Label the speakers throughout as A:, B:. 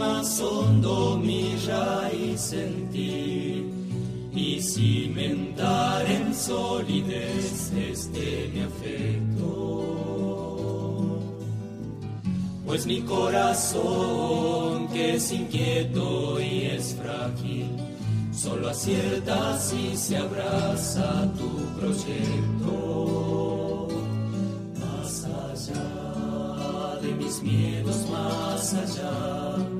A: Más hondo mi raíz en y cimentar en solidez este mi afecto. Pues mi corazón, que es inquieto y es frágil, solo acierta si se abraza tu proyecto. Más allá de mis miedos, más allá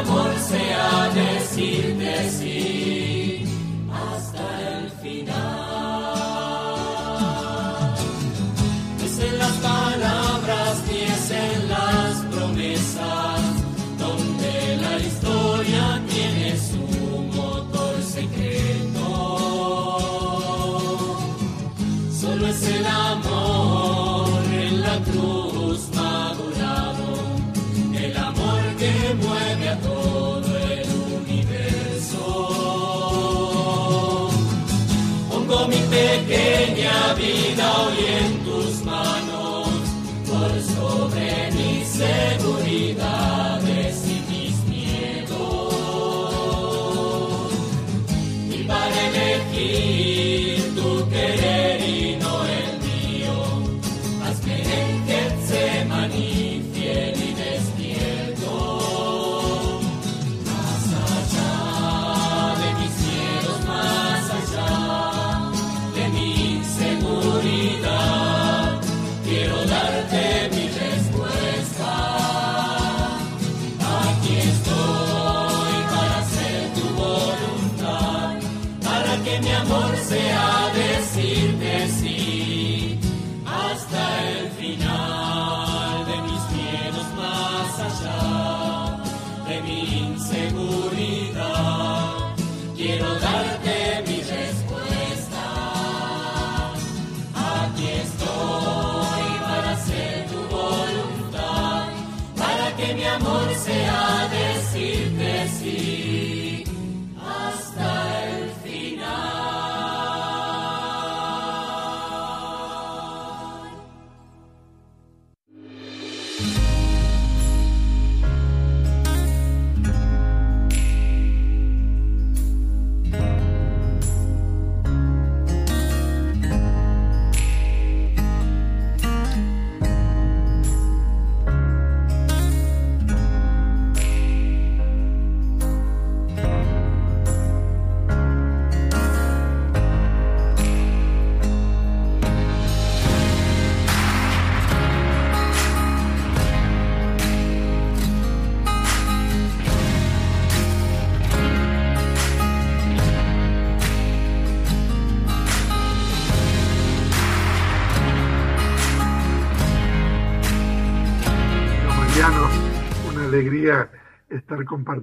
B: amor sea decirte mi pequeña vida hoy en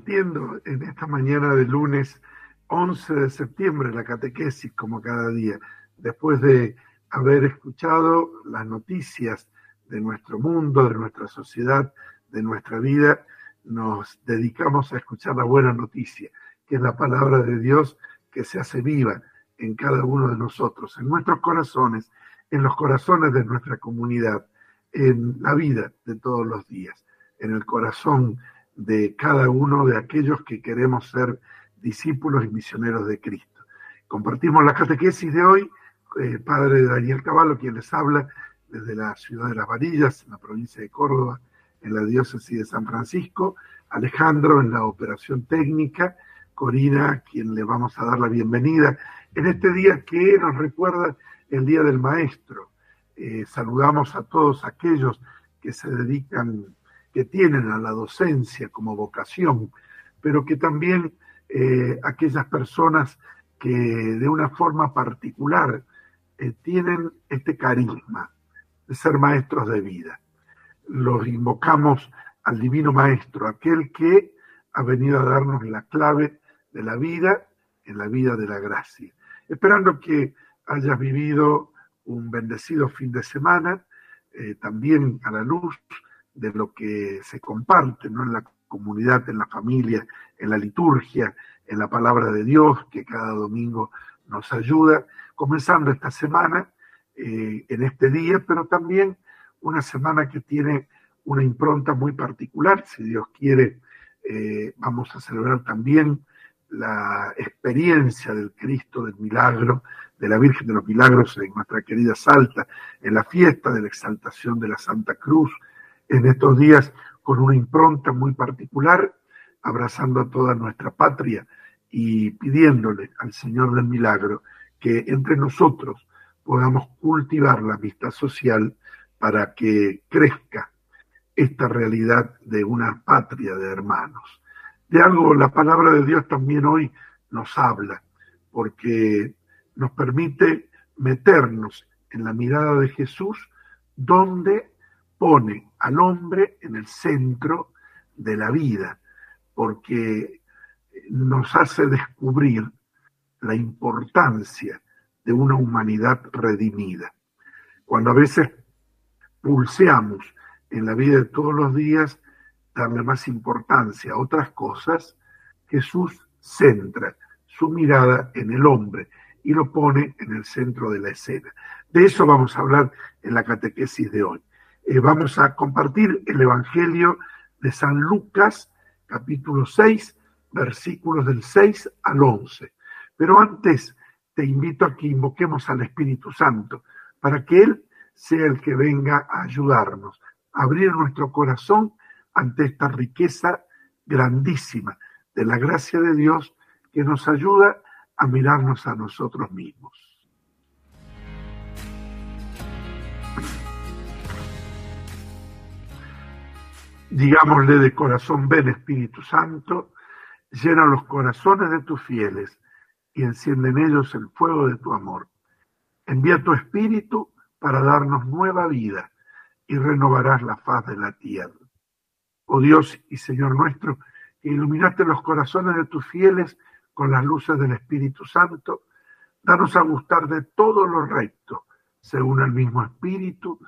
B: en
C: esta mañana de lunes 11 de septiembre la catequesis como cada día, después de haber escuchado las noticias de nuestro mundo, de nuestra sociedad, de nuestra vida, nos dedicamos a escuchar la buena noticia, que es la palabra de Dios que se hace viva en cada uno de nosotros, en nuestros corazones, en los corazones de nuestra comunidad, en la vida de todos los días, en el corazón de cada uno de aquellos que queremos ser discípulos y misioneros de Cristo. Compartimos la catequesis de hoy, eh, padre Daniel Caballo, quien les habla desde la ciudad de Las Varillas, en la provincia de Córdoba, en la diócesis de San Francisco, Alejandro en la operación técnica, Corina, quien le vamos a dar la bienvenida en este día que nos recuerda el Día del Maestro. Eh, saludamos a todos aquellos que se dedican, que tienen a la docencia como vocación, pero que también eh, aquellas personas que de una forma particular eh, tienen este carisma de ser maestros de vida. Los invocamos al Divino Maestro, aquel que ha venido a darnos la clave de la vida en la vida de la gracia. Esperando que hayas vivido un bendecido fin de semana, eh, también a la luz de lo que se comparte ¿no? en la comunidad, en la familia, en la liturgia, en la palabra de Dios, que cada domingo nos ayuda, comenzando esta semana, eh, en este día, pero también una semana que tiene una impronta muy particular, si Dios quiere, eh, vamos a celebrar también la experiencia del Cristo del milagro, de la Virgen de los Milagros en nuestra querida Salta, en la fiesta de la exaltación de la Santa Cruz, en estos días con una impronta muy particular, abrazando a toda nuestra patria y pidiéndole al Señor del Milagro que entre nosotros podamos cultivar la amistad social para que crezca esta realidad de una patria de hermanos. De algo la palabra de Dios también hoy nos habla, porque nos permite meternos en la mirada de Jesús, donde pone al hombre en el centro de la vida, porque nos hace descubrir la importancia de una humanidad redimida. Cuando a veces pulseamos en la vida de todos los días darle más importancia a otras cosas, Jesús centra su mirada en el hombre y lo pone en el centro de la escena. De eso vamos a hablar en la catequesis de hoy. Eh, vamos a compartir el Evangelio de San Lucas, capítulo 6, versículos del 6 al 11. Pero antes te invito a que invoquemos al Espíritu Santo para que Él sea el que venga a ayudarnos, a abrir nuestro corazón ante esta riqueza grandísima de la gracia de Dios que nos ayuda a mirarnos a nosotros mismos. Digámosle de corazón, ven Espíritu Santo, llena los corazones de tus fieles y enciende en ellos el fuego de tu amor. Envía tu Espíritu para darnos nueva vida y renovarás la faz de la tierra oh Dios y Señor nuestro, que iluminaste los corazones de tus fieles con las luces del Espíritu Santo, danos a gustar de todo lo recto, según el mismo Espíritu,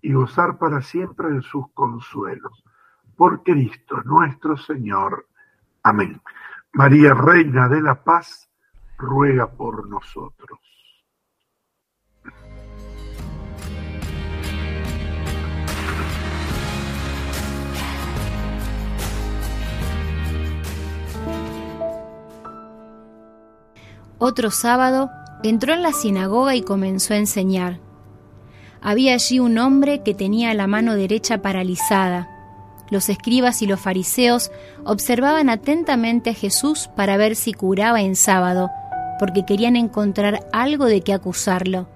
C: y gozar para siempre de sus consuelos. Por Cristo nuestro Señor. Amén. María, Reina de la Paz, ruega por nosotros.
D: Otro sábado entró en la sinagoga y comenzó a enseñar. Había allí un hombre que tenía la mano derecha paralizada. Los escribas y los fariseos observaban atentamente a Jesús para ver si curaba en sábado, porque querían encontrar algo de qué acusarlo.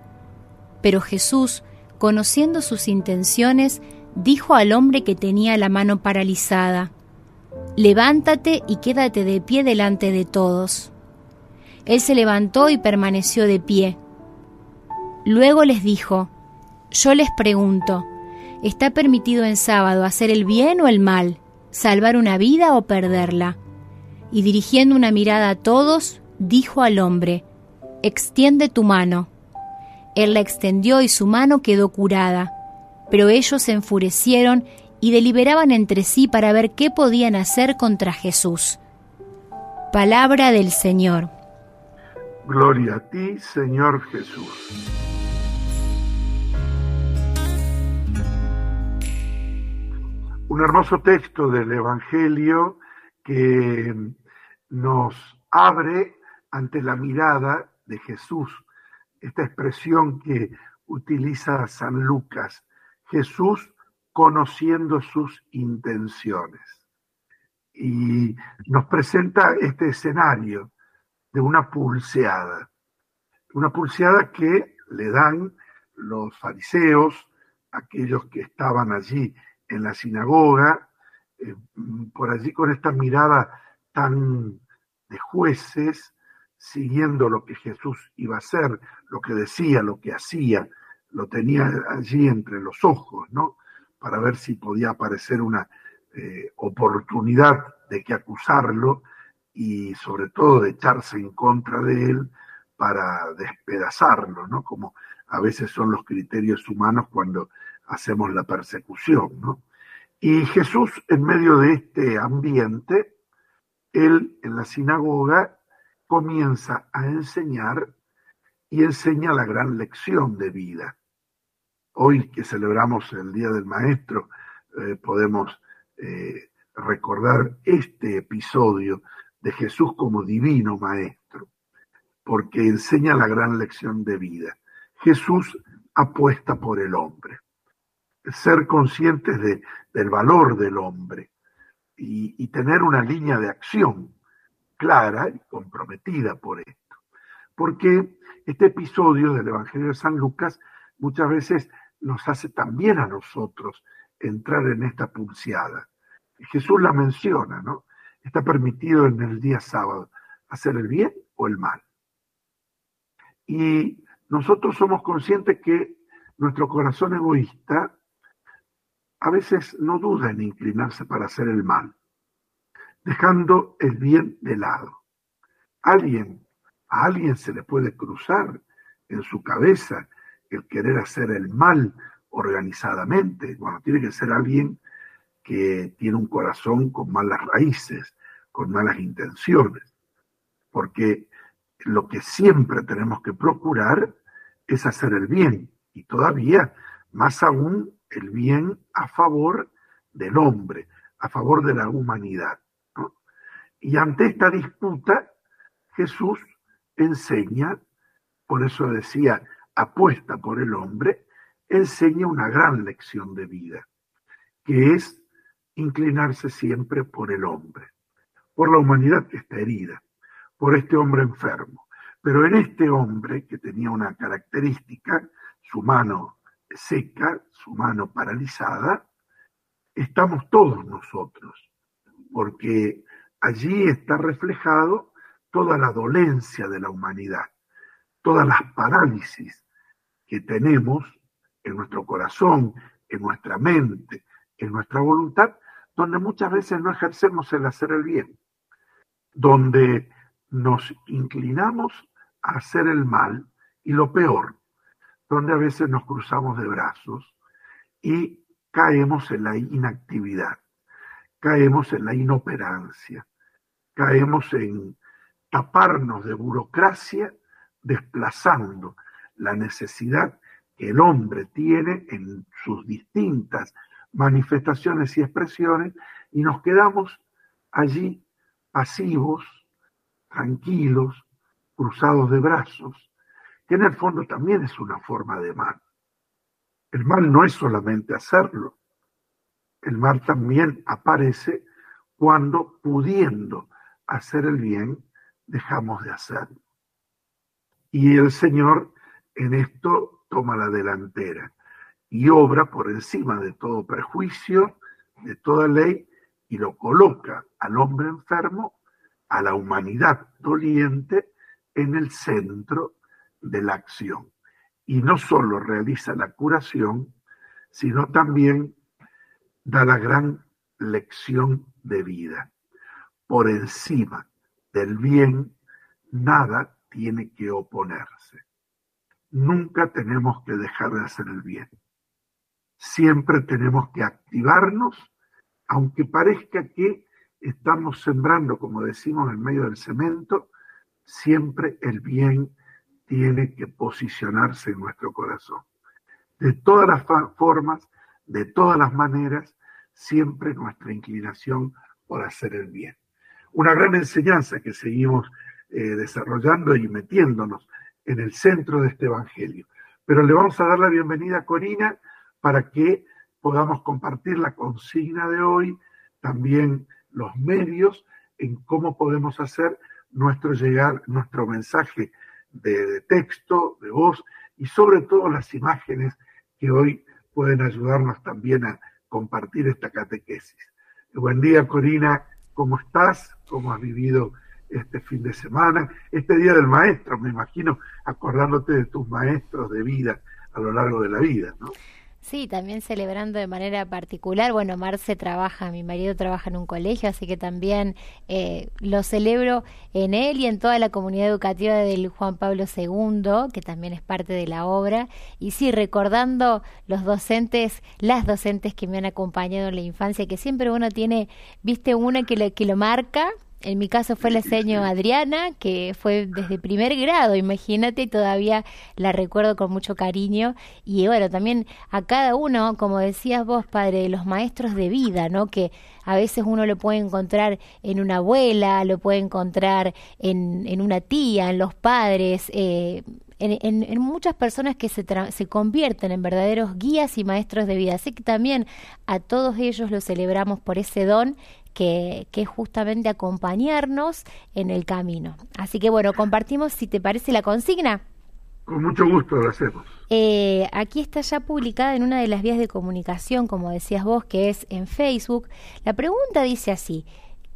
D: Pero Jesús, conociendo sus intenciones, dijo al hombre que tenía la mano paralizada, Levántate y quédate de pie delante de todos. Él se levantó y permaneció de pie. Luego les dijo, Yo les pregunto, ¿Está permitido en sábado hacer el bien o el mal? ¿Salvar una vida o perderla? Y dirigiendo una mirada a todos, dijo al hombre, Extiende tu mano. Él la extendió y su mano quedó curada. Pero ellos se enfurecieron y deliberaban entre sí para ver qué podían hacer contra Jesús. Palabra del Señor.
C: Gloria a ti, Señor Jesús. Un hermoso texto del Evangelio que nos abre ante la mirada de Jesús, esta expresión que utiliza San Lucas, Jesús conociendo sus intenciones. Y nos presenta este escenario de una pulseada, una pulseada que le dan los fariseos, aquellos que estaban allí en la sinagoga, eh, por allí con esta mirada tan de jueces, siguiendo lo que Jesús iba a hacer, lo que decía, lo que hacía, lo tenía allí entre los ojos, ¿no? Para ver si podía aparecer una eh, oportunidad de que acusarlo y sobre todo de echarse en contra de él para despedazarlo, ¿no? Como a veces son los criterios humanos cuando hacemos la persecución, ¿no? Y Jesús, en medio de este ambiente, él en la sinagoga comienza a enseñar y enseña la gran lección de vida. Hoy que celebramos el Día del Maestro, eh, podemos eh, recordar este episodio de Jesús como divino Maestro, porque enseña la gran lección de vida. Jesús apuesta por el hombre. Ser conscientes de, del valor del hombre y, y tener una línea de acción clara y comprometida por esto. Porque este episodio del Evangelio de San Lucas muchas veces nos hace también a nosotros entrar en esta pulseada. Jesús la menciona, ¿no? Está permitido en el día sábado hacer el bien o el mal. Y nosotros somos conscientes que nuestro corazón egoísta a veces no duda en inclinarse para hacer el mal, dejando el bien de lado. Alguien, a alguien se le puede cruzar en su cabeza el querer hacer el mal organizadamente. Bueno, tiene que ser alguien que tiene un corazón con malas raíces, con malas intenciones, porque lo que siempre tenemos que procurar es hacer el bien y todavía más aún el bien a favor del hombre, a favor de la humanidad. Y ante esta disputa, Jesús enseña, por eso decía, apuesta por el hombre, enseña una gran lección de vida, que es inclinarse siempre por el hombre, por la humanidad que está herida, por este hombre enfermo. Pero en este hombre que tenía una característica, su mano seca, su mano paralizada, estamos todos nosotros, porque allí está reflejado toda la dolencia de la humanidad, todas las parálisis que tenemos en nuestro corazón, en nuestra mente, en nuestra voluntad, donde muchas veces no ejercemos el hacer el bien, donde nos inclinamos a hacer el mal y lo peor, donde a veces nos cruzamos de brazos y caemos en la inactividad, caemos en la inoperancia, caemos en taparnos de burocracia, desplazando la necesidad que el hombre tiene en sus distintas manifestaciones y expresiones y nos quedamos allí pasivos, tranquilos, cruzados de brazos, en el fondo también es una forma de mal. El mal no es solamente hacerlo, el mal también aparece cuando pudiendo hacer el bien dejamos de hacerlo. Y el Señor en esto toma la delantera y obra por encima de todo prejuicio, de toda ley, y lo coloca al hombre enfermo, a la humanidad doliente, en el centro de la acción. Y no solo realiza la curación, sino también da la gran lección de vida. Por encima del bien, nada tiene que oponerse. Nunca tenemos que dejar de hacer el bien. Siempre tenemos que activarnos, aunque parezca que estamos sembrando, como decimos, en medio del cemento, siempre el bien tiene que posicionarse en nuestro corazón. De todas las formas, de todas las maneras, siempre nuestra inclinación por hacer el bien. Una gran enseñanza que seguimos eh, desarrollando y metiéndonos en el centro de este Evangelio. Pero le vamos a dar la bienvenida a Corina para que podamos compartir la consigna de hoy, también los medios en cómo podemos hacer nuestro llegar, nuestro mensaje de, texto, de voz y sobre todo las imágenes que hoy pueden ayudarnos también a compartir esta catequesis. Buen día, Corina, ¿cómo estás? ¿Cómo has vivido este fin de semana? Este Día del Maestro, me imagino, acordándote de tus maestros de vida a lo largo de la vida, ¿no?
D: Sí, también celebrando de manera particular. Bueno, Marce trabaja, mi marido trabaja en un colegio, así que también eh, lo celebro en él y en toda la comunidad educativa del Juan Pablo II, que también es parte de la obra. Y sí, recordando los docentes, las docentes que me han acompañado en la infancia, que siempre uno tiene, viste, una que, que lo marca en mi caso fue la seño Adriana, que fue desde primer grado, imagínate, todavía la recuerdo con mucho cariño. Y bueno, también a cada uno, como decías vos, padre, los maestros de vida, ¿no? Que a veces uno lo puede encontrar en una abuela, lo puede encontrar en, en una tía, en los padres, eh, en, en, muchas personas que se, se convierten en verdaderos guías y maestros de vida. Así que también a todos ellos los celebramos por ese don que, que, es justamente acompañarnos en el camino. Así que bueno, compartimos si te parece la consigna.
C: Con mucho gusto lo hacemos.
D: Eh, aquí está ya publicada en una de las vías de comunicación, como decías vos, que es en Facebook. La pregunta dice así,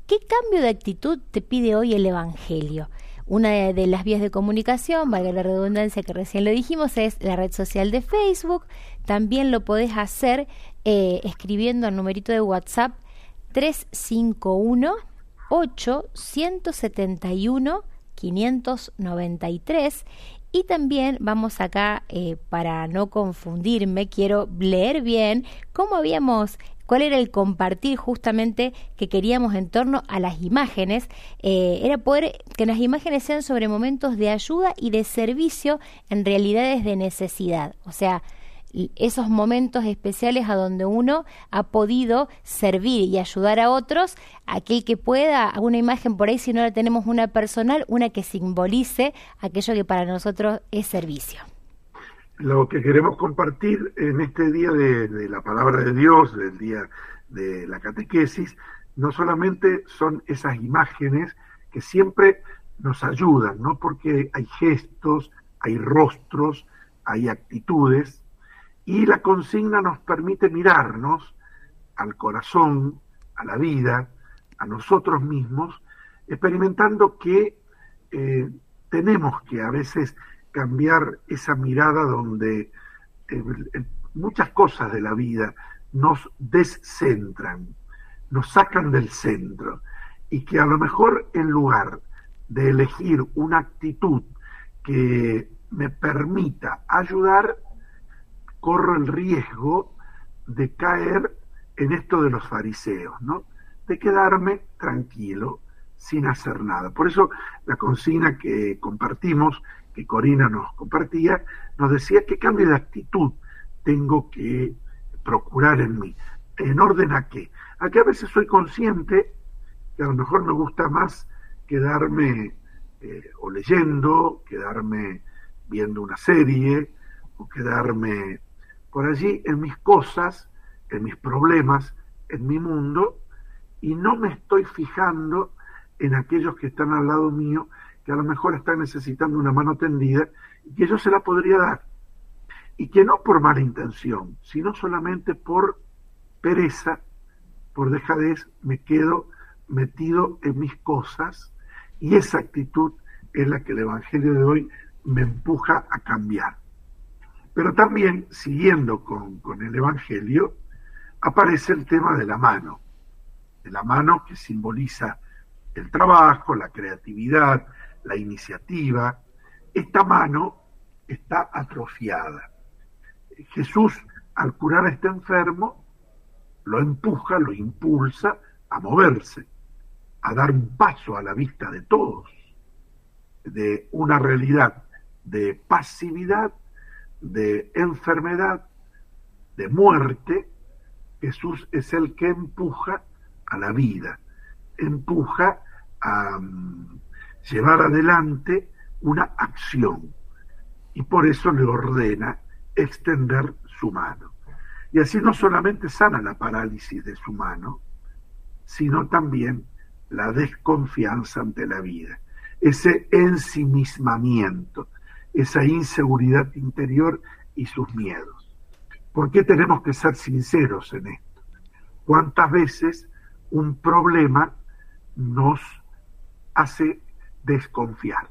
D: ¿qué cambio de actitud te pide hoy el Evangelio? Una de, las vías de comunicación, valga la redundancia que recién lo dijimos, es la red social de Facebook. También lo podés hacer eh, escribiendo al numerito de WhatsApp 351 8 171 593 y también vamos acá, eh, para no confundirme, quiero leer bien cómo habíamos cuál era el compartir justamente que queríamos en torno a las imágenes, eh, era poder que las imágenes sean sobre momentos de ayuda y de servicio en realidades de necesidad. O sea, esos momentos especiales a donde uno ha podido servir y ayudar a otros, aquel que pueda, una imagen por ahí, si no la tenemos una personal, una que simbolice aquello que para nosotros es servicio.
C: Lo que queremos compartir en este día de, de la palabra de Dios, del día de la catequesis, no solamente son esas imágenes que siempre nos ayudan, ¿no? Porque hay gestos, hay rostros, hay actitudes y la consigna nos permite mirarnos al corazón, a la vida, a nosotros mismos, experimentando que eh, tenemos que a veces cambiar esa mirada donde eh, muchas cosas de la vida nos descentran, nos sacan del centro. Y que a lo mejor en lugar de elegir una actitud que me permita ayudar, corro el riesgo de caer en esto de los fariseos, ¿no? De quedarme tranquilo, sin hacer nada. Por eso la consigna que compartimos, que Corina nos compartía, nos decía qué cambio de actitud tengo que procurar en mí. ¿En orden a qué? A que a veces soy consciente que a lo mejor me gusta más quedarme eh, o leyendo, quedarme viendo una serie, o quedarme por allí en mis cosas, en mis problemas, en mi mundo, y no me estoy fijando en aquellos que están al lado mío, que a lo mejor están necesitando una mano tendida, y que yo se la podría dar. Y que no por mala intención, sino solamente por pereza, por dejadez, me quedo metido en mis cosas, y esa actitud es la que el Evangelio de hoy me empuja a cambiar. Pero también, siguiendo con, con el Evangelio, aparece el tema de la mano, de la mano que simboliza el trabajo, la creatividad, la iniciativa. Esta mano está atrofiada. Jesús, al curar a este enfermo, lo empuja, lo impulsa a moverse, a dar un paso a la vista de todos, de una realidad de pasividad, de enfermedad, de muerte. Jesús es el que empuja a la vida, empuja a um, llevar adelante una acción y por eso le ordena extender su mano. Y así no solamente sana la parálisis de su mano, sino también la desconfianza ante la vida, ese ensimismamiento, esa inseguridad interior y sus miedos. ¿Por qué tenemos que ser sinceros en esto? ¿Cuántas veces un problema nos hace desconfiar?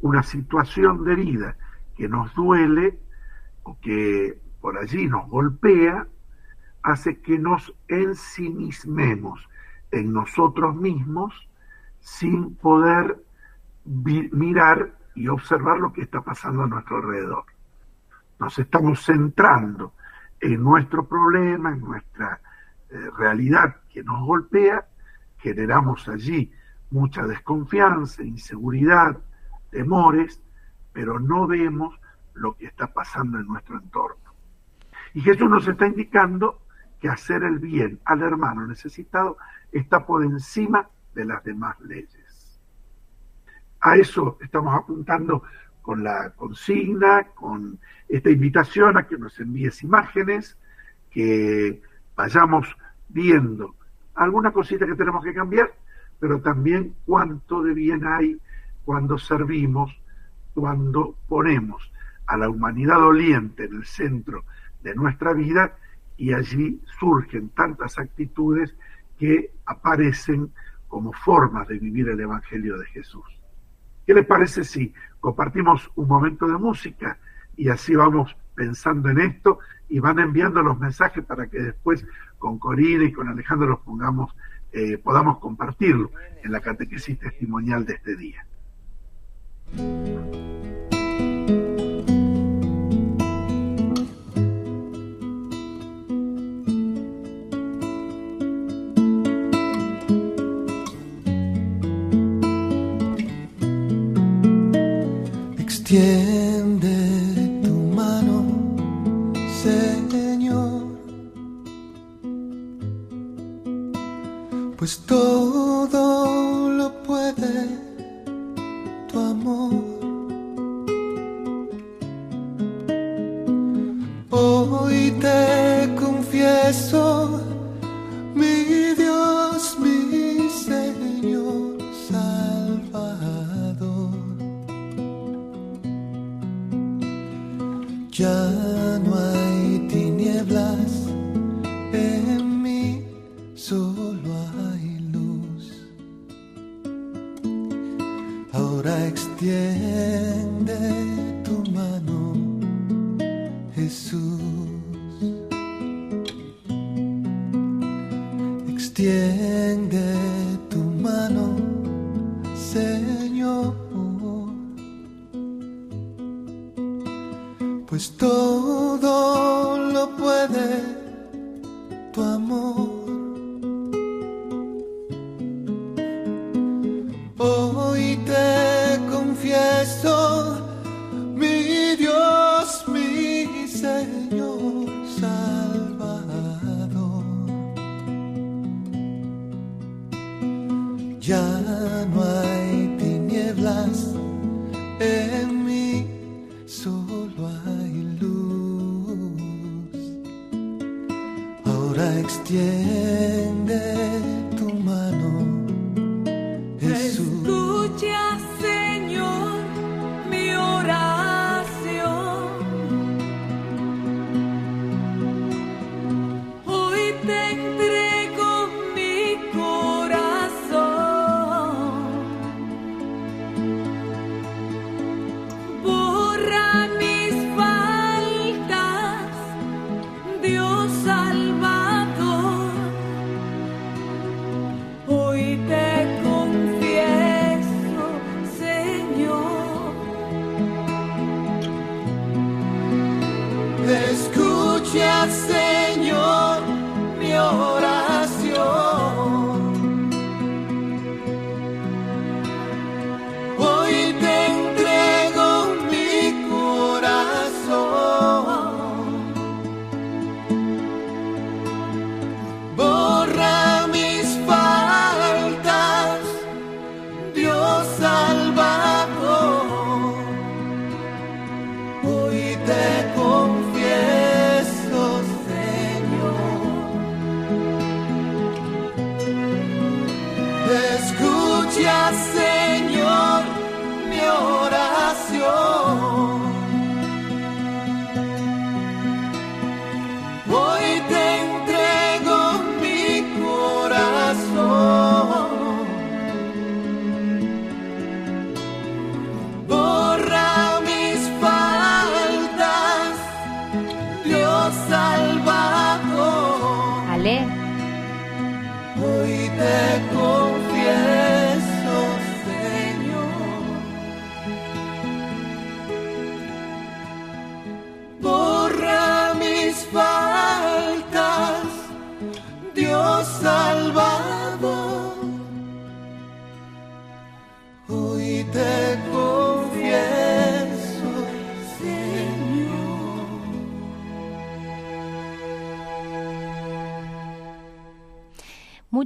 C: Una situación de vida que nos duele o que por allí nos golpea, hace que nos ensimismemos en nosotros mismos sin poder mirar y observar lo que está pasando a nuestro alrededor. Nos estamos centrando en nuestro problema, en nuestra eh, realidad que nos golpea, generamos allí mucha desconfianza, inseguridad, temores, pero no vemos lo que está pasando en nuestro entorno. Y Jesús nos está indicando que hacer el bien al hermano necesitado está por encima de las demás leyes. A eso estamos apuntando con la consigna, con esta invitación a que nos envíes imágenes, que vayamos viendo alguna cosita que tenemos que cambiar, pero también cuánto de bien hay cuando servimos, cuando ponemos a la humanidad doliente en el centro de nuestra vida y allí surgen tantas actitudes que aparecen como formas de vivir el Evangelio de Jesús. ¿Qué les parece si compartimos un momento de música y así vamos pensando en esto y van enviando los mensajes para que después con Corina y con Alejandro los pongamos, eh, podamos compartirlo en la catequesis testimonial de este día.
E: Extiende tu mano, Señor, pues todo Ahora extiende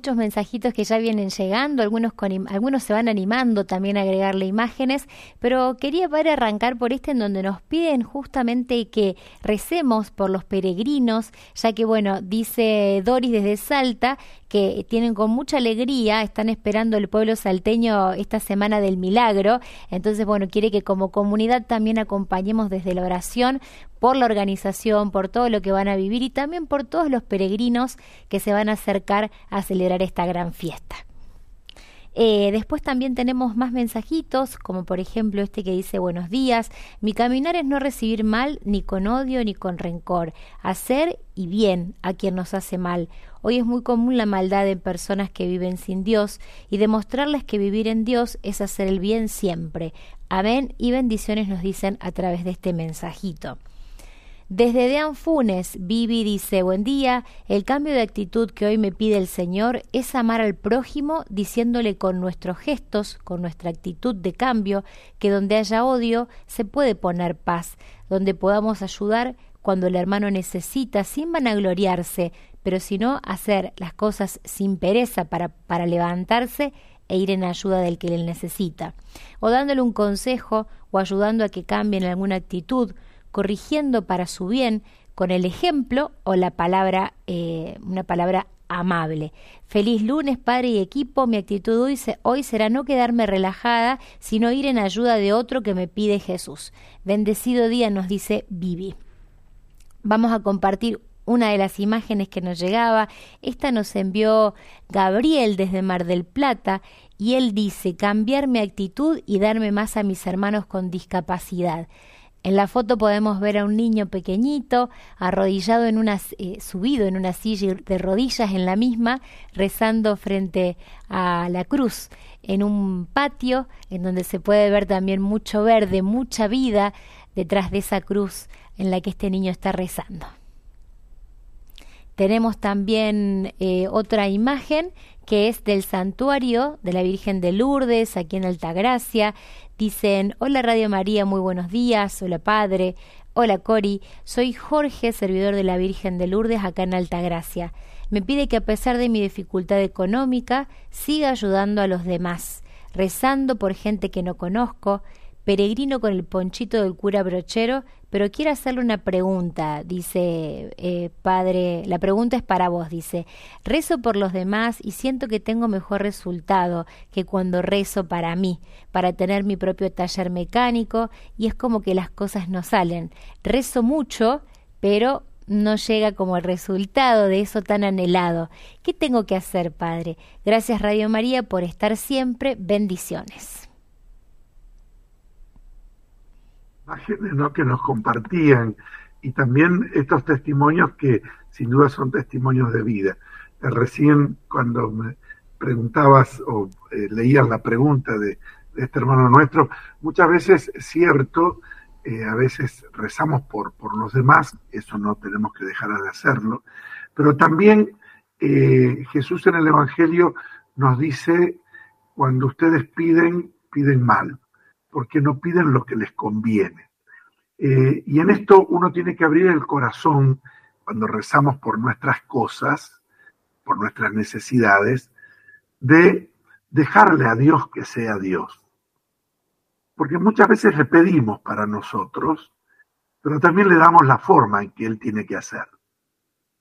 D: muchos mensajitos que ya vienen llegando, algunos, con, algunos se van animando también a agregarle imágenes, pero quería para arrancar por este en donde nos piden justamente que recemos por los peregrinos, ya que bueno, dice Doris desde Salta que tienen con mucha alegría, están esperando el pueblo salteño esta semana del milagro, entonces bueno, quiere que como comunidad también acompañemos desde la oración por la organización, por todo lo que van a vivir y también por todos los peregrinos que se van a acercar a celebrar esta gran fiesta. Eh, después también tenemos más mensajitos, como por ejemplo este que dice buenos días, mi caminar es no recibir mal ni con odio ni con rencor, hacer y bien a quien nos hace mal. Hoy es muy común la maldad en personas que viven sin Dios y demostrarles que vivir en Dios es hacer el bien siempre. Amén y bendiciones nos dicen a través de este mensajito. Desde Dean Funes, Vivi dice, buen día, el cambio de actitud que hoy me pide el Señor es amar al prójimo diciéndole con nuestros gestos, con nuestra actitud de cambio, que donde haya odio se puede poner paz, donde podamos ayudar cuando el hermano necesita sin vanagloriarse, pero sino hacer las cosas sin pereza para, para levantarse e ir en ayuda del que le necesita, o dándole un consejo o ayudando a que cambien alguna actitud, corrigiendo para su bien con el ejemplo o la palabra, eh, una palabra amable. Feliz lunes, padre y equipo. Mi actitud hoy, hoy será no quedarme relajada, sino ir en ayuda de otro que me pide Jesús. Bendecido día, nos dice Vivi. Vamos a compartir una de las imágenes que nos llegaba. Esta nos envió Gabriel desde Mar del Plata y él dice cambiar mi actitud y darme más a mis hermanos con discapacidad. En la foto podemos ver a un niño pequeñito arrodillado en una eh, subido en una silla de rodillas en la misma rezando frente a la cruz en un patio en donde se puede ver también mucho verde, mucha vida detrás de esa cruz en la que este niño está rezando. Tenemos también eh, otra imagen que es del santuario de la Virgen de Lourdes, aquí en Altagracia. Dicen, hola Radio María, muy buenos días, hola Padre, hola Cori, soy Jorge, servidor de la Virgen de Lourdes acá en Altagracia. Me pide que a pesar de mi dificultad económica, siga ayudando a los demás, rezando por gente que no conozco, peregrino con el ponchito del cura brochero, pero quiero hacerle una pregunta, dice eh, padre, la pregunta es para vos, dice, rezo por los demás y siento que tengo mejor resultado que cuando rezo para mí, para tener mi propio taller mecánico y es como que las cosas no salen. Rezo mucho, pero no llega como el resultado de eso tan anhelado. ¿Qué tengo que hacer, Padre? Gracias Radio María por estar siempre. Bendiciones.
C: Imágenes ¿no? que nos compartían y también estos testimonios que sin duda son testimonios de vida. Eh, Recién cuando me preguntabas o eh, leías la pregunta de, este hermano nuestro, muchas veces es cierto eh, a veces rezamos por, por los demás, eso no tenemos que dejar de hacerlo, pero también Jesús en el Evangelio nos dice, cuando ustedes piden, piden mal, porque no piden lo que les conviene. Eh, y en esto uno tiene que abrir el corazón cuando rezamos por nuestras cosas, por nuestras necesidades, de dejarle a Dios que sea Dios. Porque muchas veces le pedimos para nosotros, pero también le damos la forma en que Él tiene que hacer.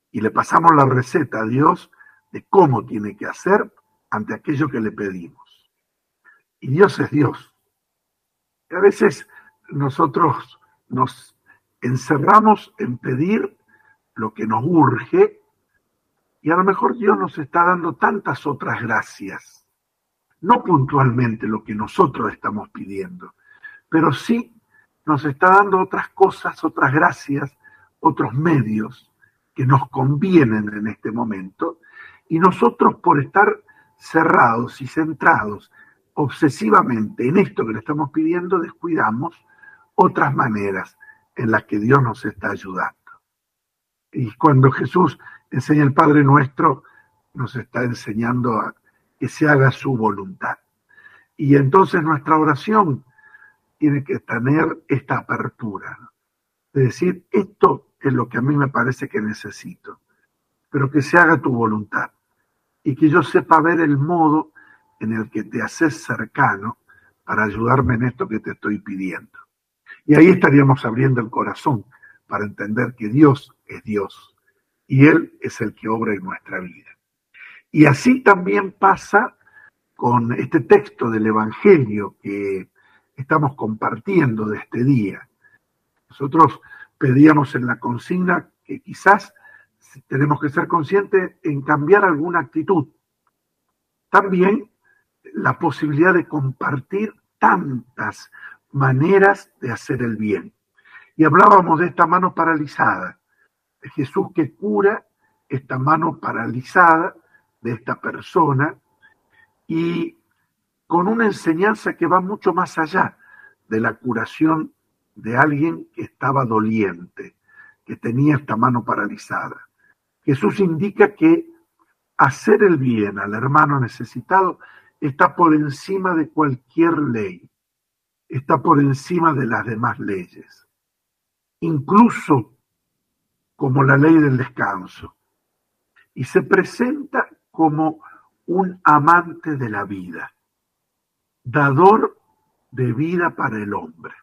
C: Y le pasamos la receta a Dios de cómo tiene que hacer ante aquello que le pedimos. Y Dios es Dios. A veces nosotros nos encerramos en pedir lo que nos urge y a lo mejor Dios nos está dando tantas otras gracias. No puntualmente lo que nosotros estamos pidiendo, pero sí nos está dando otras cosas, otras gracias, otros medios que nos convienen en este momento. Y nosotros por estar cerrados y centrados obsesivamente en esto que le estamos pidiendo, descuidamos otras maneras en las que Dios nos está ayudando. Y cuando Jesús enseña el Padre Nuestro, nos está enseñando a que se haga su voluntad. Y entonces nuestra oración tiene que tener esta apertura, de decir, esto es lo que a mí me parece que necesito, pero que se haga tu voluntad y que yo sepa ver el modo en el que te haces cercano para ayudarme en esto que te estoy pidiendo. Y ahí estaríamos abriendo el corazón para entender que Dios es Dios y Él es el que obra en nuestra vida. Y así también pasa con este texto del Evangelio que estamos compartiendo de este día. Nosotros pedíamos en la consigna que quizás tenemos que ser conscientes en cambiar alguna actitud. También la posibilidad de compartir tantas maneras de hacer el bien. Y hablábamos de esta mano paralizada, de Jesús que cura esta mano paralizada de esta persona y con una enseñanza que va mucho más allá de la curación de alguien que estaba doliente, que tenía esta mano paralizada. Jesús indica que hacer el bien al hermano necesitado está por encima de cualquier ley, está por encima de las demás leyes, incluso como la ley del descanso, y se presenta como un amante de la vida, dador de vida para el hombre.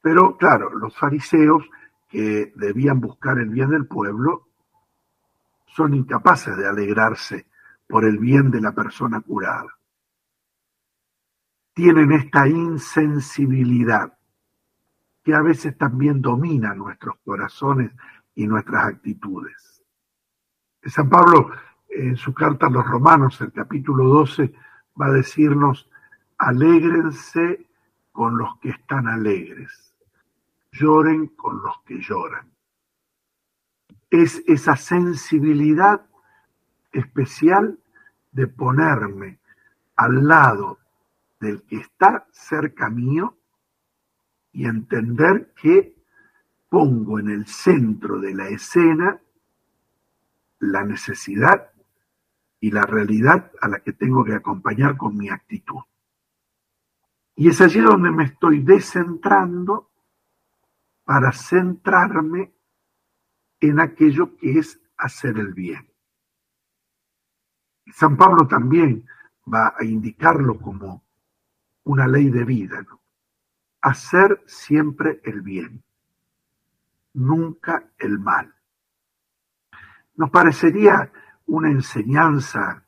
C: Pero claro, los fariseos que debían buscar el bien del pueblo son incapaces de alegrarse por el bien de la persona curada. Tienen esta insensibilidad que a veces también domina nuestros corazones y nuestras actitudes. San Pablo, en su carta a los romanos, el capítulo 12, va a decirnos, alégrense con los que están alegres, lloren con los que lloran es esa sensibilidad especial de ponerme al lado del que está cerca mío y entender que pongo en el centro de la escena la necesidad y la realidad a la que tengo que acompañar con mi actitud. Y es allí donde me estoy descentrando para centrarme en aquello que es hacer el bien. San Pablo también va a indicarlo como una ley de vida. Hacer siempre el bien, nunca el mal. Nos parecería una enseñanza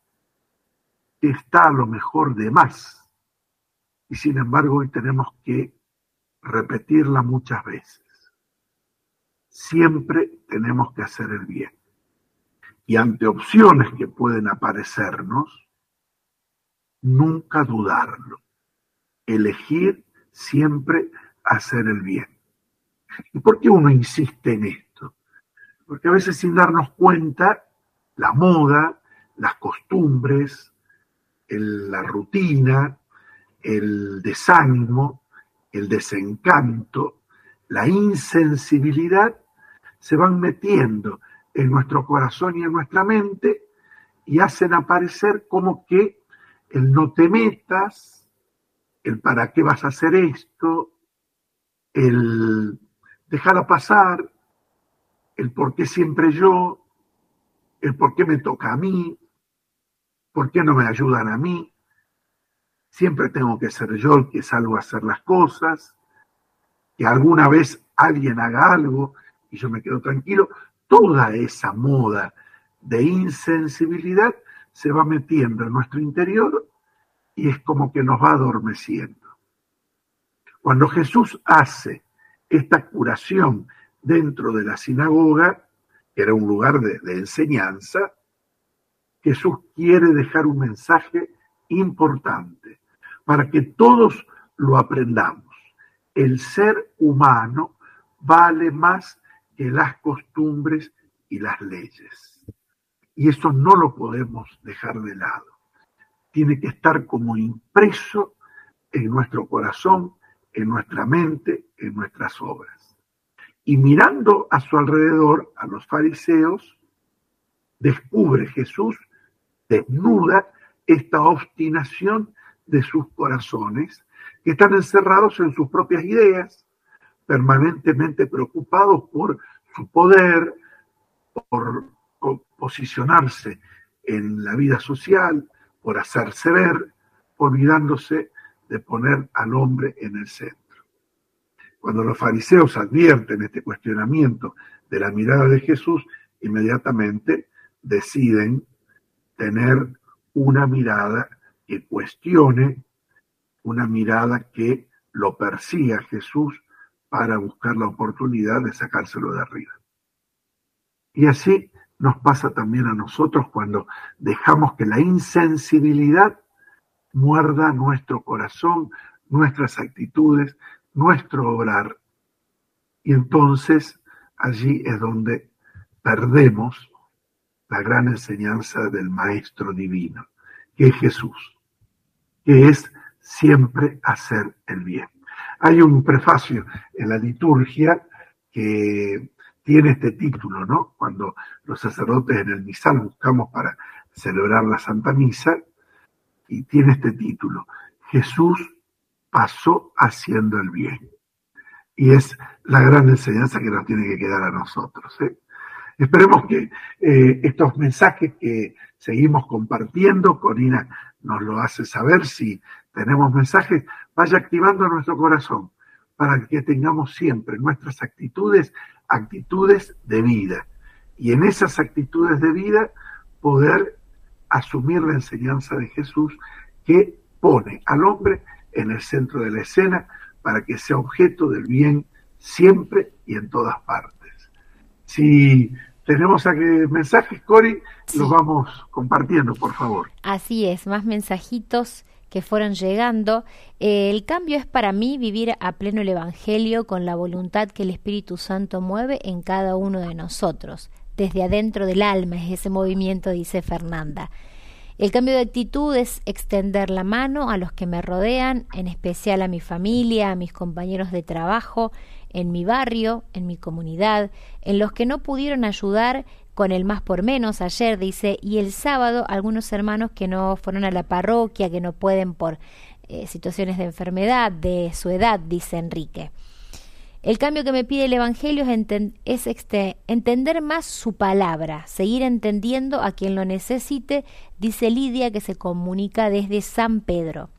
C: que está a lo mejor de más, y sin embargo hoy tenemos que repetirla muchas veces. Siempre tenemos que hacer el bien. Y ante opciones que pueden aparecernos, nunca dudarlo. Elegir siempre hacer el bien. ¿Y por qué uno insiste en esto? Porque a veces sin darnos cuenta, la moda, las costumbres, la rutina, el desánimo, el desencanto, la insensibilidad se van metiendo en nuestro corazón y en nuestra mente y hacen aparecer como que el no te metas, el para qué vas a hacer esto, el dejar pasar, el por qué siempre yo, el por qué me toca a mí, por qué no me ayudan a mí, siempre tengo que ser yo el que salgo a hacer las cosas, que alguna vez alguien haga algo y yo me quedo tranquilo, toda esa moda de insensibilidad se va metiendo en nuestro interior y es como que nos va adormeciendo. Cuando Jesús hace esta curación dentro de la sinagoga, que era un lugar de, de enseñanza, Jesús quiere dejar un mensaje importante para que todos lo aprendamos. El ser humano vale más que las costumbres y las leyes. Y eso no lo podemos dejar de lado. Tiene que estar como impreso en nuestro corazón, en nuestra mente, en nuestras obras. Y mirando a su alrededor, a los fariseos, descubre Jesús, desnuda esta obstinación de sus corazones, que están encerrados en sus propias ideas, permanentemente preocupados por poder, por posicionarse en la vida social, por hacerse ver, olvidándose de poner al hombre en el centro. Cuando los fariseos advierten este cuestionamiento de la mirada de Jesús, inmediatamente deciden tener una mirada que cuestione, una mirada que lo persiga Jesús para buscar la oportunidad de sacárselo de arriba. Y así nos pasa también a nosotros cuando dejamos que la insensibilidad muerda nuestro corazón, nuestras actitudes, nuestro obrar. Y entonces allí es donde perdemos la gran enseñanza del Maestro Divino, que es Jesús, que es siempre hacer el bien. Hay un prefacio en la liturgia que tiene este título, ¿no? Cuando los sacerdotes en el misal buscamos para celebrar la Santa Misa, y tiene este título, Jesús pasó haciendo el bien. Y es la gran enseñanza que nos tiene que quedar a nosotros. ¿eh? Esperemos que eh, estos mensajes que seguimos compartiendo, Corina nos lo hace saber si tenemos mensajes, vaya activando nuestro corazón para que tengamos siempre nuestras actitudes, actitudes de vida. Y en esas actitudes de vida poder asumir la enseñanza de Jesús que pone al hombre en el centro de la escena para que sea objeto del bien siempre y en todas partes. Si tenemos mensajes, Cori, los vamos compartiendo, por favor.
D: Así es, más mensajitos que fueron llegando. Eh, el cambio es para mí vivir a pleno el Evangelio con la voluntad que el Espíritu Santo mueve en cada uno de nosotros. Desde adentro del alma es ese movimiento, dice Fernanda. El cambio de actitud es extender la mano a los que me rodean, en especial a mi familia, a mis compañeros de trabajo, en mi barrio, en mi comunidad, en los que no pudieron ayudar con el más por menos ayer, dice, y el sábado algunos hermanos que no fueron a la parroquia, que no pueden por eh, situaciones de enfermedad, de su edad, dice Enrique. El cambio que me pide el Evangelio es, este, entender más su palabra, seguir entendiendo a quien lo necesite, dice Lidia que se comunica desde San Pedro.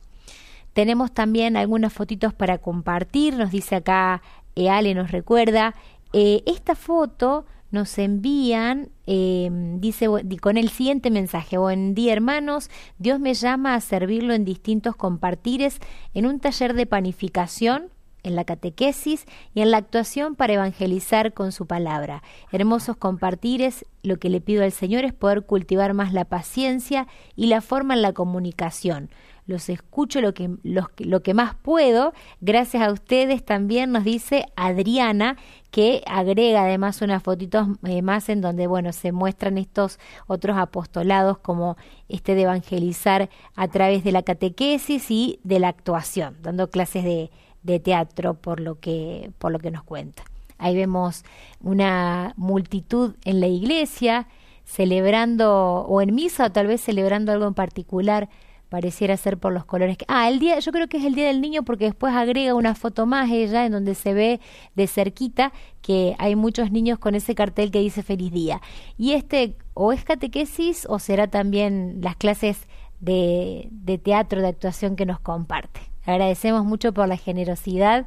D: Tenemos también algunas fotitos para compartir, nos dice acá Eale, nos recuerda. Eh, esta foto nos envían, em, dice con el siguiente mensaje, buen día hermanos, Dios me llama a servirlo en distintos compartires en un taller de panificación en la catequesis y en la actuación para evangelizar con su palabra. Hermosos compartires, lo que le pido al Señor es poder cultivar más la paciencia y la forma en la comunicación los escucho lo que, lo que más puedo. Gracias a ustedes también nos dice Adriana, que agrega además unas fotitos eh, más en donde, bueno, se muestran estos otros apostolados como este de evangelizar a través de la catequesis y de la actuación, dando clases de, de teatro por lo que, por lo que nos cuenta. Ahí vemos una multitud en la iglesia celebrando, o en misa, o tal vez celebrando algo en particular, pareciera ser por los colores. Que, ah, el día, yo creo que es el día del niño porque después agrega una foto más ella en donde se ve de cerquita que hay muchos niños con ese cartel que dice feliz día. Y este o es catequesis o será también las clases de, de teatro, de actuación que nos comparte. Agradecemos mucho por la generosidad.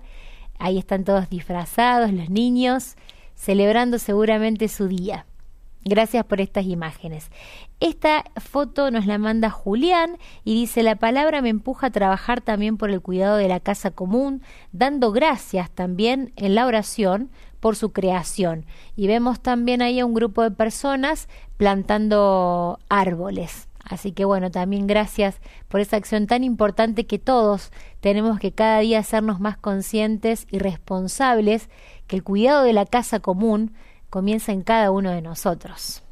D: Ahí están todos disfrazados, los niños, celebrando seguramente su día. Gracias por estas imágenes. Esta foto nos la manda Julián y dice, la palabra me empuja a trabajar también por el cuidado de la casa común, dando gracias también en la oración por su creación. Y vemos también ahí a un grupo de personas plantando árboles. Así que bueno, también gracias por esa acción tan importante que todos tenemos que cada día hacernos más conscientes y responsables que el cuidado de la casa común comienza en cada uno de nosotros.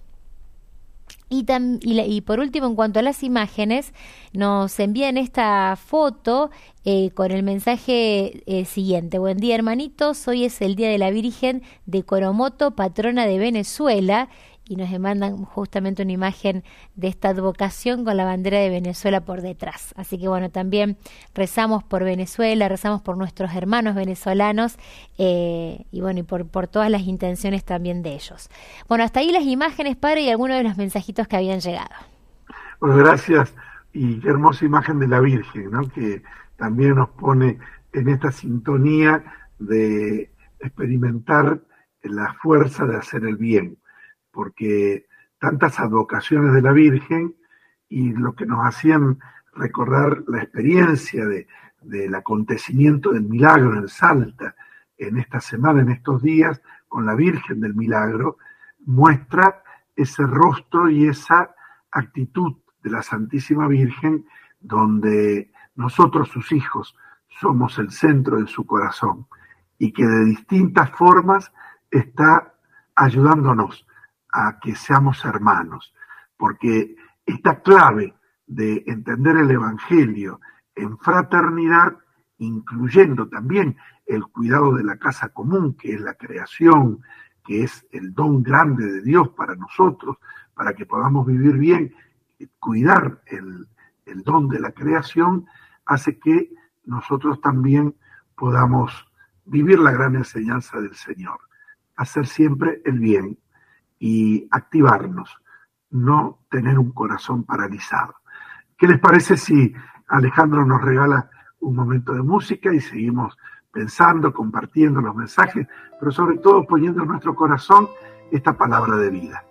D: Y, y, por último, en cuanto a las imágenes, nos envían esta foto eh, con el mensaje eh, siguiente. Buen día, hermanitos. Hoy es el Día de la Virgen de Coromoto, patrona de Venezuela y nos mandan justamente una imagen de esta advocación con la bandera de Venezuela por detrás. Así que bueno, también rezamos por Venezuela, rezamos por nuestros hermanos venezolanos eh, y bueno, y por, por todas las intenciones también de ellos. Bueno, hasta ahí las imágenes, padre, y algunos de los mensajitos que habían llegado.
C: Bueno, gracias. Y qué hermosa imagen de la Virgen, ¿no? Que también nos pone en esta sintonía de experimentar la fuerza de hacer el bien porque tantas advocaciones de la Virgen y lo que nos hacían recordar la experiencia de, del acontecimiento del milagro en Salta en esta semana, en estos días, con la Virgen del Milagro, muestra ese rostro y esa actitud de la Santísima Virgen donde nosotros, sus hijos, somos el centro de su corazón y que de distintas formas está ayudándonos a que seamos hermanos, porque esta clave de entender el Evangelio en fraternidad, incluyendo también el cuidado de la casa común, que es la creación, que es el don grande de Dios para nosotros, para que podamos vivir bien, cuidar el, el don de la creación, hace que nosotros también podamos vivir la gran enseñanza del Señor, hacer siempre el bien, y activarnos, no tener un corazón paralizado. ¿Qué les parece si Alejandro nos regala un momento de música y seguimos pensando, compartiendo los mensajes, pero sobre todo poniendo en nuestro corazón esta palabra de vida?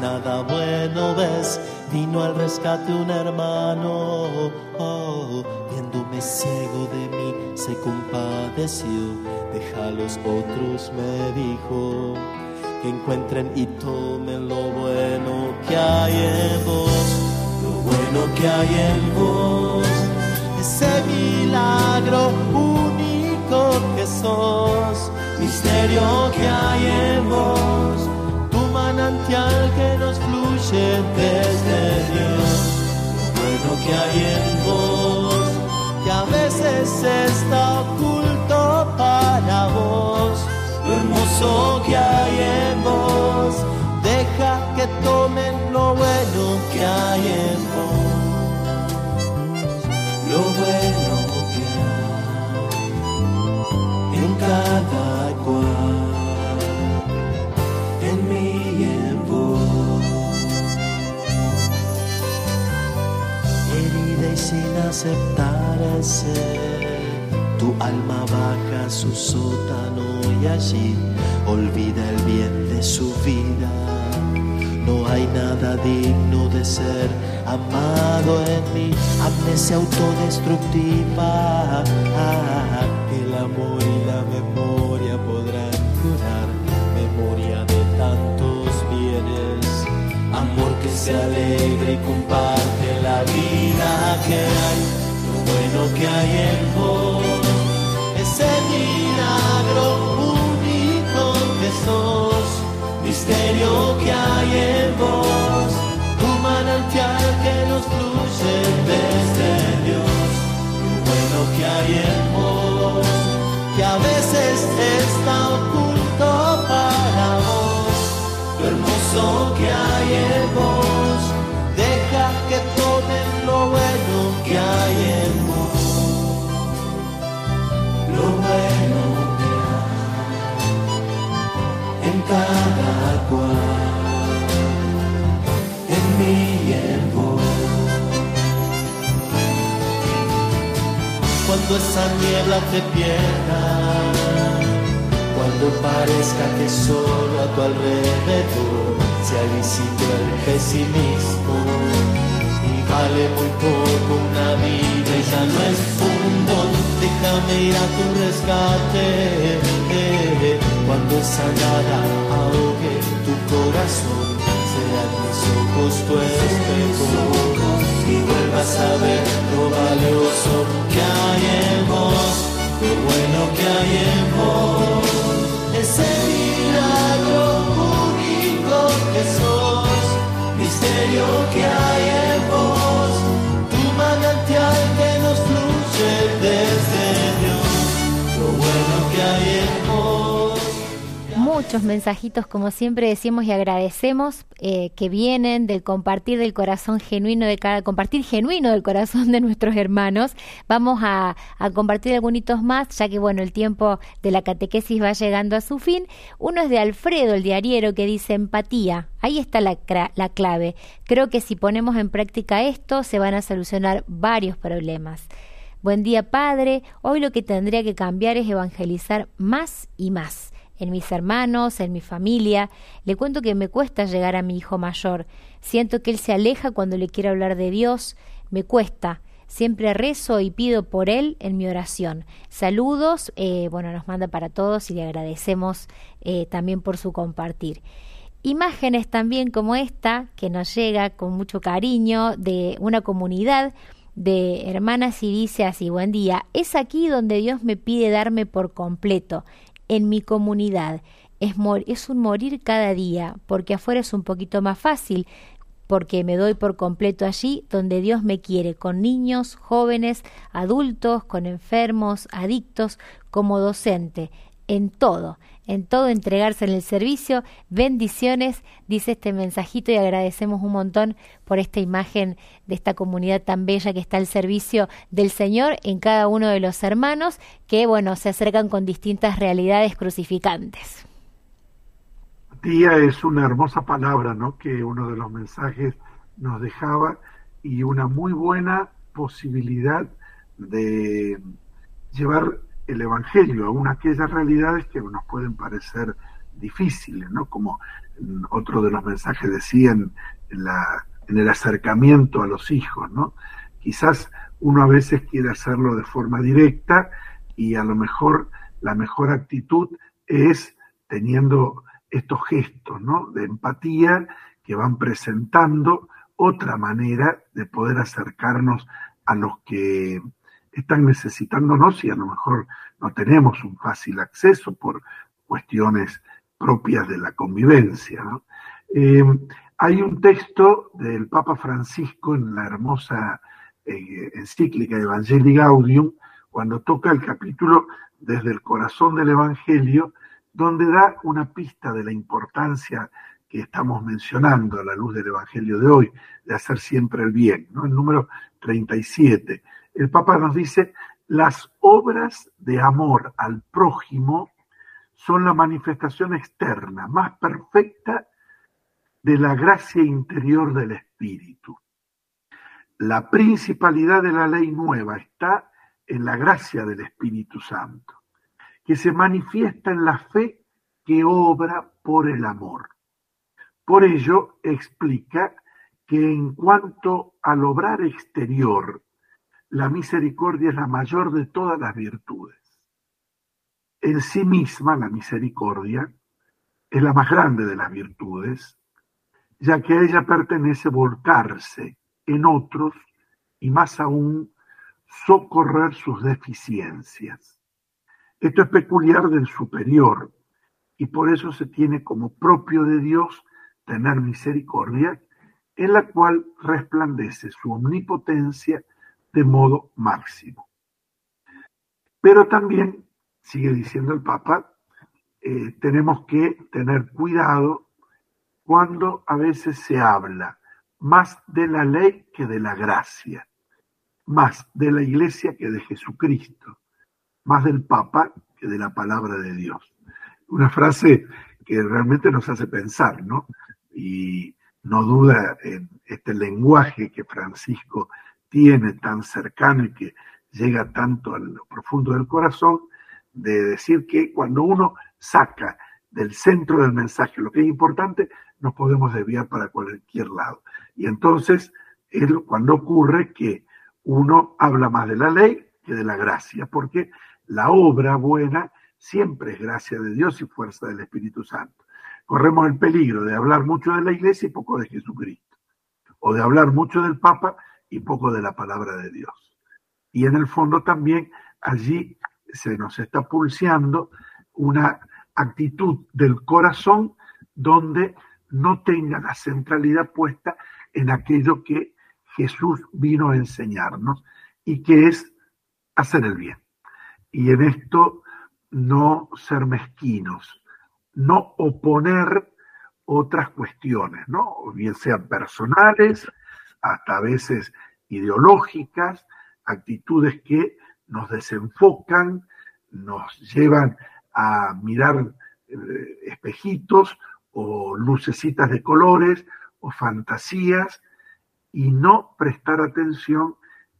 B: Nada bueno ves. Vino al rescate un hermano, oh, viéndome ciego de mí, se compadeció. Deja a los otros, me dijo, que encuentren y tomen lo bueno que hay en vos, lo bueno que hay en vos, ese milagro único que sos, misterio que hay en vos manantial que nos fluye desde Dios. Lo bueno que hay en vos, que a veces está oculto para vos. Lo hermoso que hay en vos, deja que tomen lo bueno que hay en vos. Lo bueno que hay en cada sin aceptarse. Tu alma baja su sótano y allí olvida el bien de su vida. No hay nada digno de ser amado en mí. Amnesia autodestructiva. El amor y la memoria podrán curar. Memoria de tantos bienes. Amor que se alegre y comparte la vida que hay. Lo bueno que hay en vos. Ese milagro único que sos misterio que hay en vos, tu manantial que nos fluye desde Niebla te pierda, cuando parezca que solo a tu alrededor sea visible el pesimismo y vale muy poco una vida y ya no es un don, déjame ir a tu rescate. Cuando esa nada ahogue tu corazón, serán mis ojos tu espejo y vuelvas a ver lo valioso que hay en vos, lo bueno que hay en vos, ese milagro único que sos, misterio que hay en
D: Muchos mensajitos, como siempre decimos y agradecemos, eh, que vienen del compartir del corazón genuino de cada, compartir genuino del corazón de nuestros hermanos. Vamos a, compartir algunos más, ya que bueno, el tiempo de la catequesis va llegando a su fin. Uno es de Alfredo, el diariero, que dice empatía. Ahí está la, la clave. Creo que si ponemos en práctica esto, se van a solucionar varios problemas. Buen día, Padre. Hoy lo que tendría que cambiar es evangelizar más y más. En mis hermanos, en mi familia. Le cuento que me cuesta llegar a mi hijo mayor. Siento que él se aleja cuando le quiero hablar de Dios. Me cuesta. Siempre rezo y pido por él en mi oración. Saludos. eh, bueno, nos manda para todos y le agradecemos eh, también por su compartir. Imágenes también como esta, que nos llega con mucho cariño de una comunidad de hermanas y dice así, buen día, es aquí donde Dios me pide darme por completo, en mi comunidad. Es, mor es un morir cada día, porque afuera es un poquito más fácil, porque me doy por completo allí donde Dios me quiere, con niños, jóvenes, adultos, con enfermos, adictos, como docente, en todo, en todo entregarse en el servicio. Bendiciones, dice este mensajito y agradecemos un montón por esta imagen de esta comunidad tan bella que está al servicio del Señor en cada uno de los hermanos que, bueno, se acercan con distintas realidades crucificantes.
C: Tía es una hermosa palabra, ¿no? Que uno de los mensajes nos dejaba y una muy buena posibilidad de llevar el Evangelio a una aquellas realidades que nos pueden parecer difíciles, ¿no? Como otro de los mensajes decían en, la, en el acercamiento a los hijos, ¿no? Quizás uno a veces quiere hacerlo de forma directa y a lo mejor la mejor actitud es teniendo estos gestos, ¿no? De empatía que van presentando otra manera de poder acercarnos a los que están necesitándonos y a lo mejor no tenemos un fácil acceso por cuestiones propias de la convivencia. Eh, hay un texto del Papa Francisco en la hermosa eh, encíclica Evangelii Gaudium, cuando toca el capítulo desde el corazón del Evangelio, donde da una pista de la importancia que estamos mencionando a la luz del Evangelio de hoy, de hacer siempre el bien, ¿no? El número 37. El Papa nos dice, las obras de amor al prójimo son la manifestación externa más perfecta de la gracia interior del Espíritu. La principalidad de la ley nueva está en la gracia del Espíritu Santo, que se manifiesta en la fe que obra por el amor. Por ello, explica que en cuanto al obrar exterior, la misericordia es la mayor de todas las virtudes. En sí misma, la misericordia es la más grande de las virtudes, ya que a ella pertenece volcarse en otros y más aún socorrer sus deficiencias. Esto es peculiar del superior y por eso se tiene como propio de Dios tener misericordia, en la cual resplandece su omnipotencia de modo máximo. Pero también, sigue diciendo el Papa, eh, tenemos que tener cuidado cuando a veces se habla más de la ley que de la gracia, más de la iglesia que de Jesucristo, más del Papa que de la palabra de Dios. Una frase que realmente nos hace pensar, ¿no? Y no duda en este lenguaje que Francisco tiene tan cercano y que llega tanto a lo profundo del corazón, de decir que cuando uno saca del centro del mensaje lo que es importante, nos podemos desviar para cualquier lado. Y entonces es cuando ocurre que uno habla más de la ley que de la gracia, porque la obra buena siempre es gracia de Dios y fuerza del Espíritu Santo. Corremos el peligro de hablar mucho de la iglesia y poco de Jesucristo, o de hablar mucho del Papa y poco de la palabra de Dios. Y en el fondo también allí se nos está pulseando una actitud del corazón donde no tenga la centralidad puesta en aquello que Jesús vino a enseñarnos y que es hacer el bien. Y en esto no ser mezquinos, no oponer otras cuestiones, ¿no? Bien sean personales, hasta a veces ideológicas, actitudes que nos desenfocan, nos llevan a mirar eh, espejitos o lucecitas de colores o fantasías y no prestar atención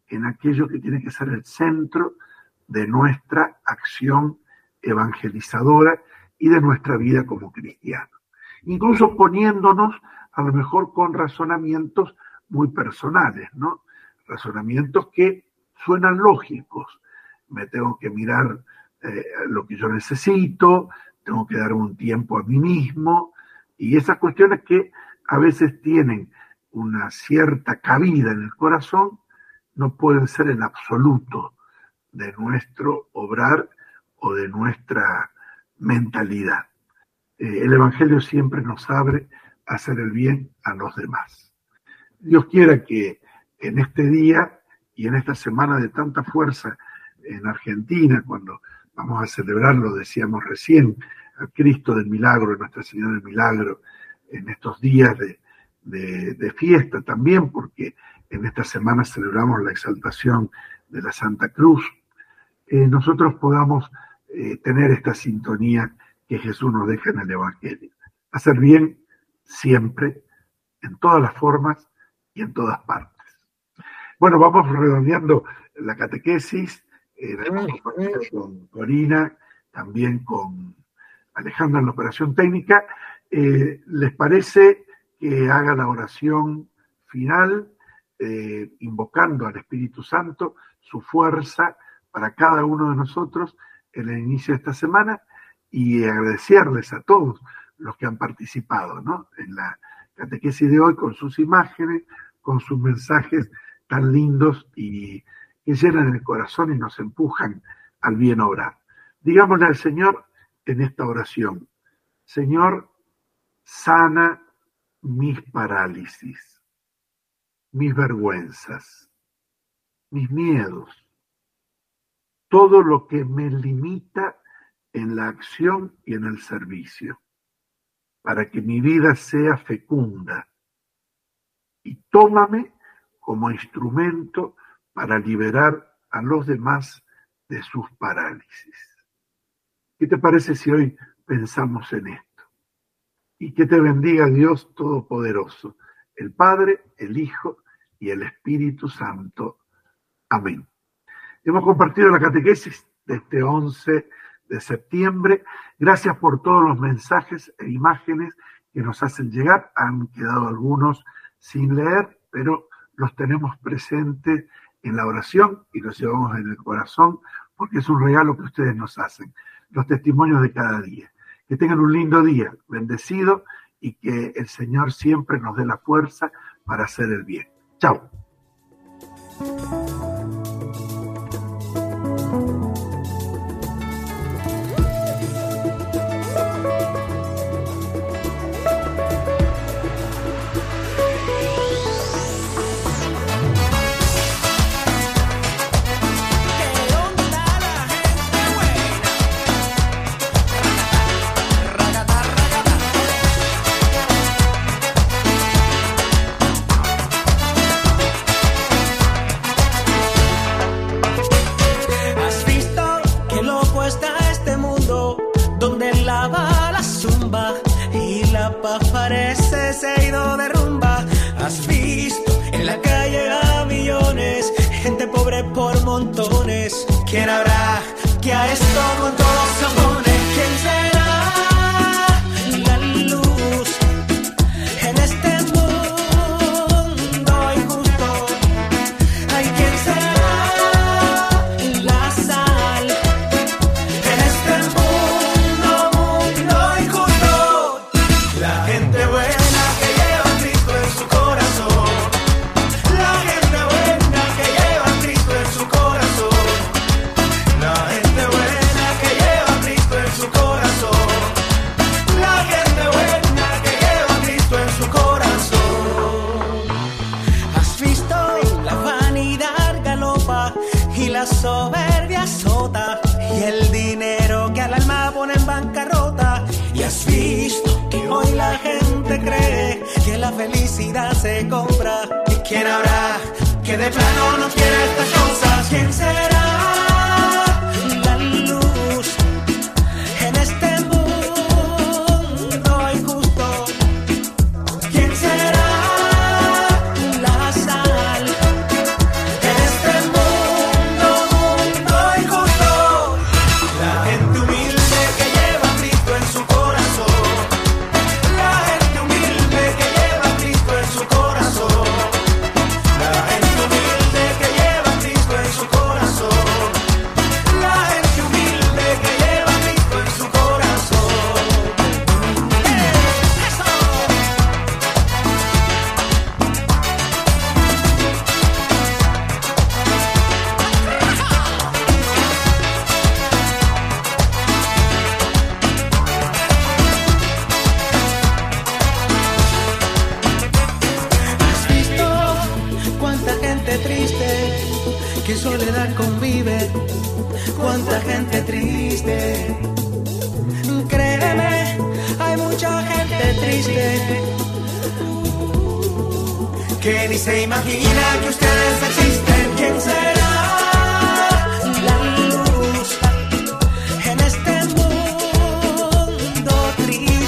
C: en aquello que tiene que ser el centro de nuestra acción evangelizadora y de nuestra vida como cristianos. Incluso poniéndonos a lo mejor con razonamientos muy personales, ¿no? Razonamientos que suenan lógicos. Me tengo que mirar eh, lo que yo necesito, tengo que dar un tiempo a mí mismo, y esas cuestiones que a veces tienen una cierta cabida en el corazón, no pueden ser el absoluto de nuestro obrar o de nuestra mentalidad. Eh, el Evangelio siempre nos abre a hacer el bien a los demás. Dios quiera que en este día y en esta semana de tanta fuerza en Argentina, cuando vamos a celebrar, lo decíamos recién, a Cristo del Milagro, Nuestra Señora del Milagro, en estos días de, de, fiesta también, porque en esta semana celebramos la exaltación de la Santa Cruz, eh, nosotros podamos eh, tener esta sintonía que Jesús nos deja en el Evangelio. Hacer bien siempre, en todas las formas y en todas partes. Bueno, vamos redondeando la catequesis, eh, con Corina, también con Alejandra en la operación técnica. Eh, ¿Les parece que haga la oración final, eh, invocando al Espíritu Santo, su fuerza para cada uno de nosotros en el inicio de esta semana y agradecerles a todos los que han participado ¿no? en la catequesis de hoy con sus imágenes, con sus mensajes tan lindos y que llenan el corazón y nos empujan al bien obrar. Digámosle al Señor en esta oración, Señor, sana mis parálisis, mis vergüenzas, mis miedos, todo lo que me limita en la acción y en el servicio, para que mi vida sea fecunda. Y tómame como instrumento para liberar a los demás de sus parálisis. ¿Qué te parece si hoy pensamos en esto? y que te bendiga Dios Todopoderoso, el Padre, el Hijo y el Espíritu Santo. Amén. Hemos compartido la catequesis de este 11 de septiembre. Gracias por todos los mensajes e imágenes que nos hacen llegar. Han quedado algunos sin leer, pero los tenemos presentes en la oración y los llevamos en el corazón porque es un regalo que ustedes nos hacen, los testimonios de cada día. Que tengan un lindo día, bendecido y que el Señor siempre nos dé la fuerza para hacer el bien. Chao.
F: Felicidad se compra. ¿Y quién habrá que de plano no quiera estas cosas? ¿Quién será?